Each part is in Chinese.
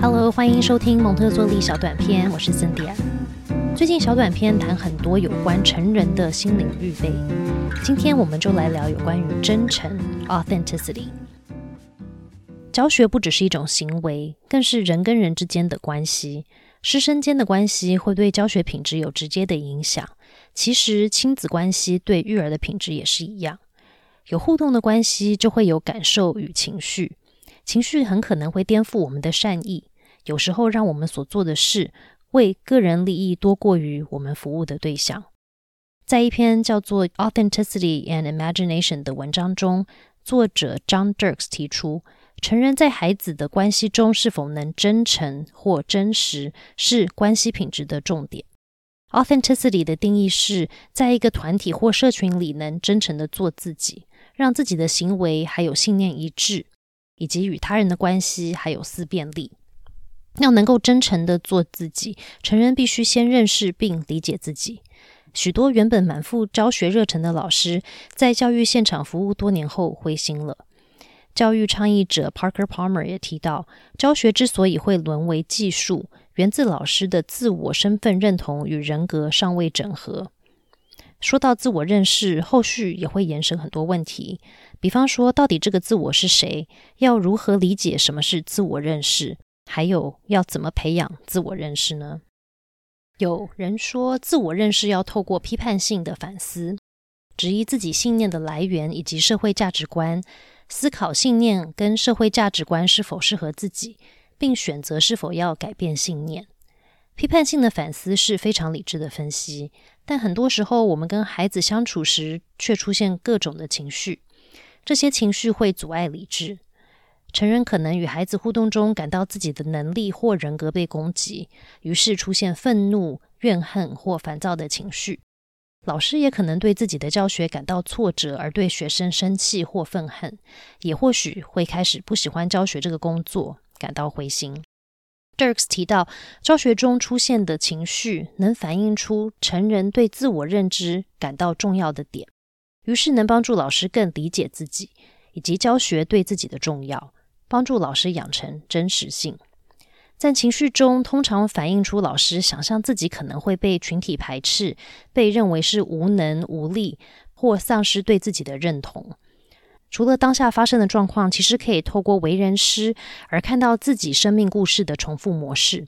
Hello，欢迎收听蒙特梭利小短片，我是 Cindy。最近小短片谈很多有关成人的心灵预备，今天我们就来聊有关于真诚 （authenticity）。教学不只是一种行为，更是人跟人之间的关系。师生间的关系会对教学品质有直接的影响。其实亲子关系对育儿的品质也是一样。有互动的关系就会有感受与情绪，情绪很可能会颠覆我们的善意。有时候，让我们所做的事为个人利益多过于我们服务的对象。在一篇叫做《Authenticity and Imagination》的文章中，作者 John Dirks 提出，成人在孩子的关系中是否能真诚或真实，是关系品质的重点。Authenticity 的定义是在一个团体或社群里，能真诚的做自己，让自己的行为还有信念一致，以及与他人的关系还有思辨力。要能够真诚的做自己，成人必须先认识并理解自己。许多原本满腹教学热忱的老师，在教育现场服务多年后灰心了。教育倡议者 Parker Palmer 也提到，教学之所以会沦为技术，源自老师的自我身份认同与人格尚未整合。说到自我认识，后续也会延伸很多问题，比方说，到底这个自我是谁？要如何理解什么是自我认识？还有要怎么培养自我认识呢？有人说，自我认识要透过批判性的反思，质疑自己信念的来源以及社会价值观，思考信念跟社会价值观是否适合自己，并选择是否要改变信念。批判性的反思是非常理智的分析，但很多时候我们跟孩子相处时，却出现各种的情绪，这些情绪会阻碍理智。成人可能与孩子互动中感到自己的能力或人格被攻击，于是出现愤怒、怨恨或烦躁的情绪。老师也可能对自己的教学感到挫折，而对学生生气或愤恨，也或许会开始不喜欢教学这个工作，感到灰心。Dirks 提到，教学中出现的情绪能反映出成人对自我认知感到重要的点，于是能帮助老师更理解自己以及教学对自己的重要。帮助老师养成真实性，在情绪中通常反映出老师想象自己可能会被群体排斥，被认为是无能无力，或丧失对自己的认同。除了当下发生的状况，其实可以透过为人师而看到自己生命故事的重复模式。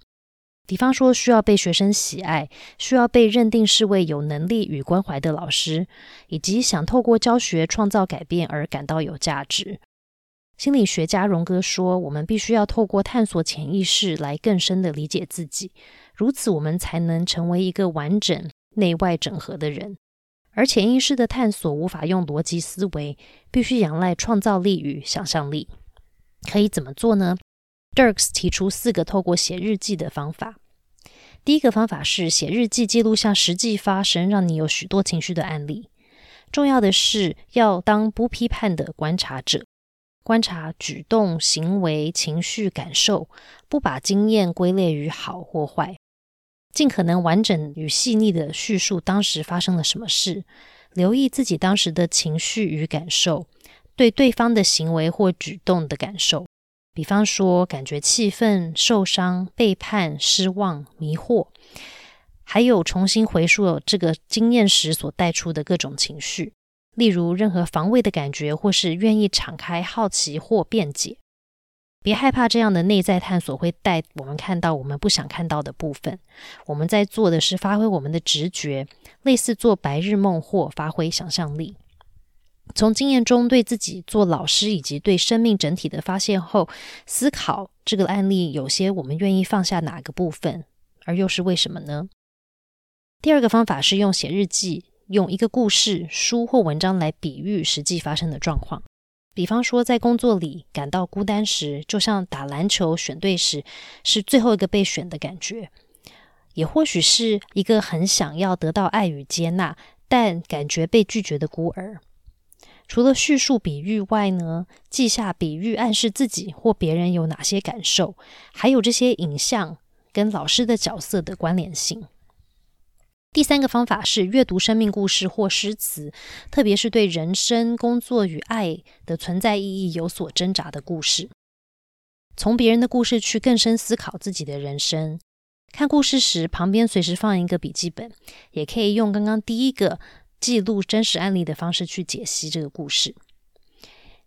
比方说，需要被学生喜爱，需要被认定是位有能力与关怀的老师，以及想透过教学创造改变而感到有价值。心理学家荣格说：“我们必须要透过探索潜意识来更深的理解自己，如此我们才能成为一个完整、内外整合的人。而潜意识的探索无法用逻辑思维，必须仰赖创造力与想象力。可以怎么做呢？Dirks 提出四个透过写日记的方法。第一个方法是写日记，记录下实际发生让你有许多情绪的案例。重要的是要当不批判的观察者。”观察举动、行为、情绪、感受，不把经验归类于好或坏，尽可能完整与细腻的叙述当时发生了什么事，留意自己当时的情绪与感受，对对方的行为或举动的感受，比方说感觉气愤、受伤、背叛、失望、迷惑，还有重新回溯这个经验时所带出的各种情绪。例如，任何防卫的感觉，或是愿意敞开、好奇或辩解，别害怕这样的内在探索会带我们看到我们不想看到的部分。我们在做的是发挥我们的直觉，类似做白日梦或发挥想象力。从经验中对自己做老师以及对生命整体的发现后，思考这个案例有些我们愿意放下哪个部分，而又是为什么呢？第二个方法是用写日记。用一个故事书或文章来比喻实际发生的状况，比方说在工作里感到孤单时，就像打篮球选队时是最后一个被选的感觉；也或许是一个很想要得到爱与接纳，但感觉被拒绝的孤儿。除了叙述比喻外呢，记下比喻暗示自己或别人有哪些感受，还有这些影像跟老师的角色的关联性。第三个方法是阅读生命故事或诗词，特别是对人生、工作与爱的存在意义有所挣扎的故事。从别人的故事去更深思考自己的人生。看故事时，旁边随时放一个笔记本，也可以用刚刚第一个记录真实案例的方式去解析这个故事。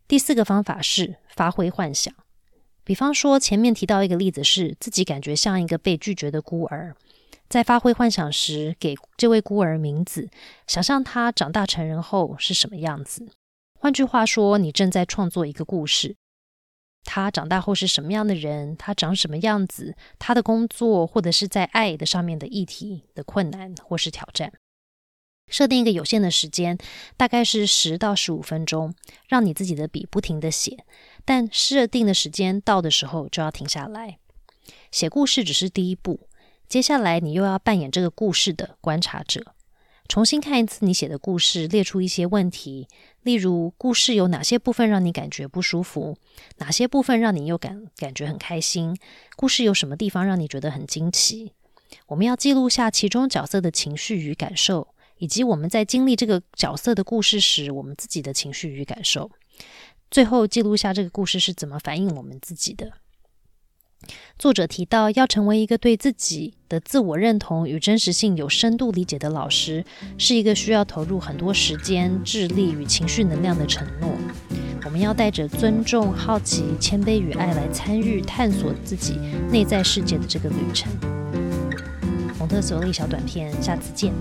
第四个方法是发挥幻想，比方说前面提到一个例子，是自己感觉像一个被拒绝的孤儿，在发挥幻想时，给这位孤儿名字，想象他长大成人后是什么样子。换句话说，你正在创作一个故事。他长大后是什么样的人？他长什么样子？他的工作或者是在爱的上面的议题的困难或是挑战。设定一个有限的时间，大概是十到十五分钟，让你自己的笔不停的写。但设定的时间到的时候就要停下来。写故事只是第一步，接下来你又要扮演这个故事的观察者。重新看一次你写的故事，列出一些问题，例如故事有哪些部分让你感觉不舒服，哪些部分让你又感感觉很开心，故事有什么地方让你觉得很惊奇。我们要记录下其中角色的情绪与感受，以及我们在经历这个角色的故事时，我们自己的情绪与感受。最后记录下这个故事是怎么反映我们自己的。作者提到，要成为一个对自己的自我认同与真实性有深度理解的老师，是一个需要投入很多时间、智力与情绪能量的承诺。我们要带着尊重、好奇、谦卑与爱来参与探索自己内在世界的这个旅程。蒙特梭利小短片，下次见。